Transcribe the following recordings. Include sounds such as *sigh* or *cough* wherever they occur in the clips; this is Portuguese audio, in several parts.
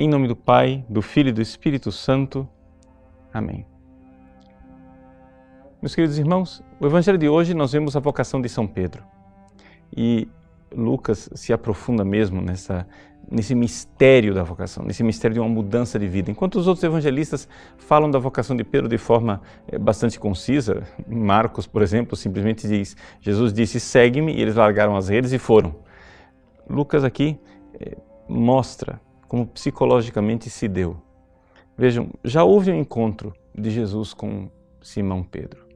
Em nome do Pai, do Filho e do Espírito Santo. Amém. Meus queridos irmãos, o Evangelho de hoje nós vemos a vocação de São Pedro. E Lucas se aprofunda mesmo nessa, nesse mistério da vocação, nesse mistério de uma mudança de vida. Enquanto os outros evangelistas falam da vocação de Pedro de forma é, bastante concisa, Marcos, por exemplo, simplesmente diz: Jesus disse, segue-me, e eles largaram as redes e foram. Lucas aqui é, mostra como psicologicamente se deu. Vejam, já houve um encontro de Jesus com Simão Pedro.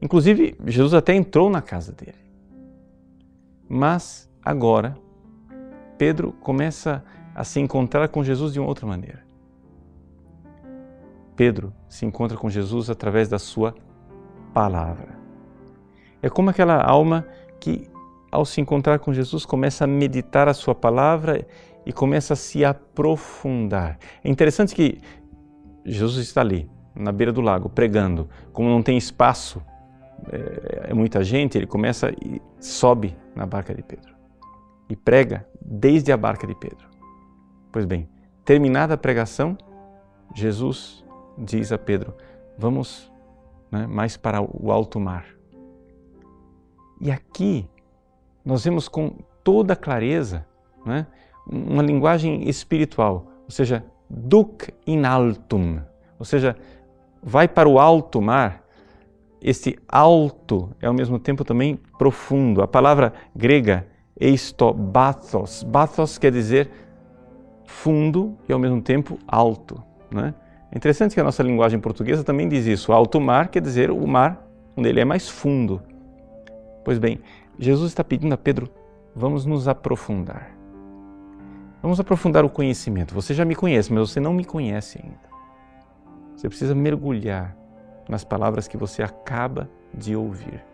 Inclusive, Jesus até entrou na casa dele. Mas agora, Pedro começa a se encontrar com Jesus de uma outra maneira. Pedro se encontra com Jesus através da sua palavra. É como aquela alma que, ao se encontrar com Jesus, começa a meditar a sua palavra e começa a se aprofundar. É interessante que Jesus está ali, na beira do lago, pregando. Como não tem espaço, é, é muita gente, ele começa e sobe na barca de Pedro e prega desde a barca de Pedro. Pois bem, terminada a pregação, Jesus diz a Pedro: Vamos né, mais para o alto mar. E aqui nós vemos com toda clareza né, uma linguagem espiritual, ou seja, duc in altum, ou seja, vai para o alto mar. Este alto é ao mesmo tempo também profundo. A palavra grega eisto bathos, bathos quer dizer fundo e ao mesmo tempo alto. Né? É interessante que a nossa linguagem portuguesa também diz isso. Alto mar quer dizer o mar onde ele é mais fundo. Pois bem, Jesus está pedindo a Pedro: vamos nos aprofundar. Vamos aprofundar o conhecimento. Você já me conhece, mas você não me conhece ainda. Você precisa mergulhar nas palavras que você acaba de ouvir.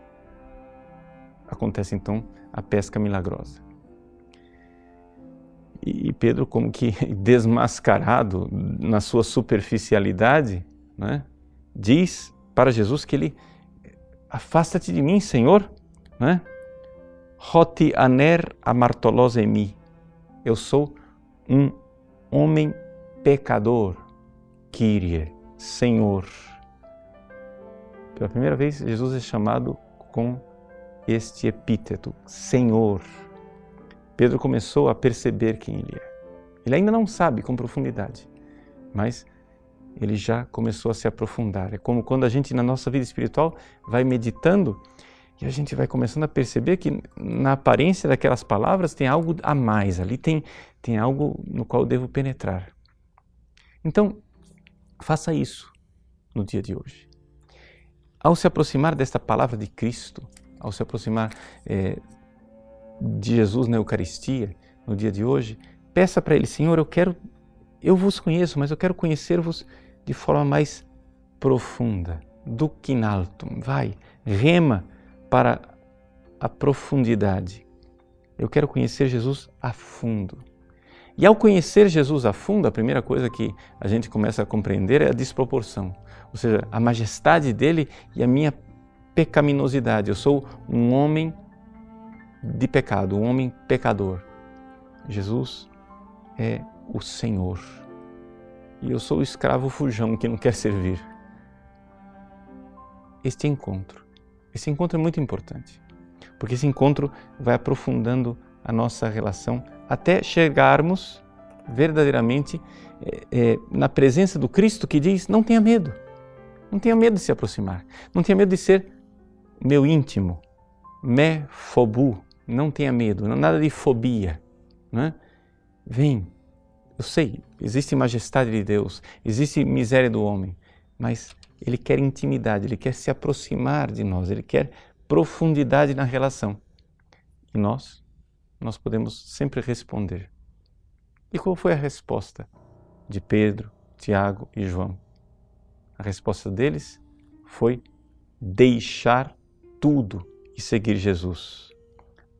Acontece então a pesca milagrosa. E Pedro, como que *laughs* desmascarado na sua superficialidade, né, diz para Jesus que ele afasta-te de mim, Senhor, né? Roti aner amartolos emi. Eu sou um homem pecador, Kyrie, Senhor. Pela primeira vez, Jesus é chamado com este epíteto, Senhor. Pedro começou a perceber quem ele é. Ele ainda não sabe com profundidade, mas ele já começou a se aprofundar. É como quando a gente, na nossa vida espiritual, vai meditando e a gente vai começando a perceber que na aparência daquelas palavras tem algo a mais, ali tem, tem algo no qual devo penetrar. Então, faça isso no dia de hoje. Ao se aproximar desta palavra de Cristo, ao se aproximar é, de Jesus na Eucaristia, no dia de hoje, peça para Ele, Senhor, eu quero, eu vos conheço, mas eu quero conhecer-vos de forma mais profunda, do quinaltum. Vai, rema para a profundidade. Eu quero conhecer Jesus a fundo. E ao conhecer Jesus a fundo, a primeira coisa que a gente começa a compreender é a desproporção, ou seja, a majestade dele e a minha pecaminosidade. Eu sou um homem de pecado, um homem pecador. Jesus é o Senhor. E eu sou o escravo fujão que não quer servir. Este encontro esse encontro é muito importante, porque esse encontro vai aprofundando a nossa relação até chegarmos verdadeiramente é, é, na presença do Cristo que diz: não tenha medo, não tenha medo de se aproximar, não tenha medo de ser meu íntimo, me fobu, não tenha medo, nada de fobia. Né? Vem, eu sei, existe majestade de Deus, existe miséria do homem, mas ele quer intimidade, ele quer se aproximar de nós, ele quer profundidade na relação. E nós, nós podemos sempre responder. E qual foi a resposta de Pedro, Tiago e João? A resposta deles foi deixar tudo e seguir Jesus.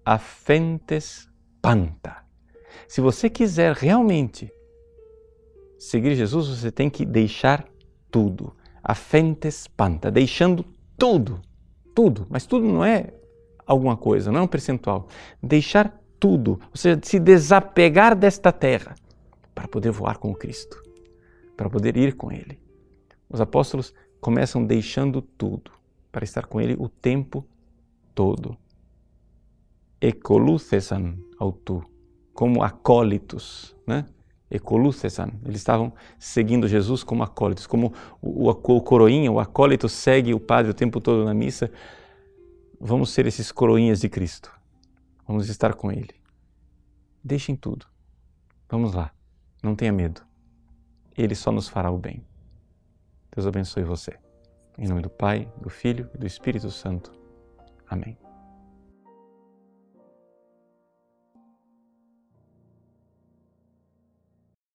Afentes panta. Se você quiser realmente seguir Jesus, você tem que deixar tudo a fente espanta, deixando tudo, tudo, mas tudo não é alguma coisa, não é um percentual. Deixar tudo, ou seja, se desapegar desta terra para poder voar com Cristo, para poder ir com Ele. Os apóstolos começam deixando tudo para estar com Ele o tempo todo. Ecolucesan autu, como acólitos, né? Ecolucesan, eles estavam seguindo Jesus como acólitos, como o, o coroinha, o acólito segue o padre o tempo todo na missa. Vamos ser esses coroinhas de Cristo. Vamos estar com Ele. Deixem tudo. Vamos lá. Não tenha medo. Ele só nos fará o bem. Deus abençoe você. Em nome do Pai, do Filho e do Espírito Santo. Amém.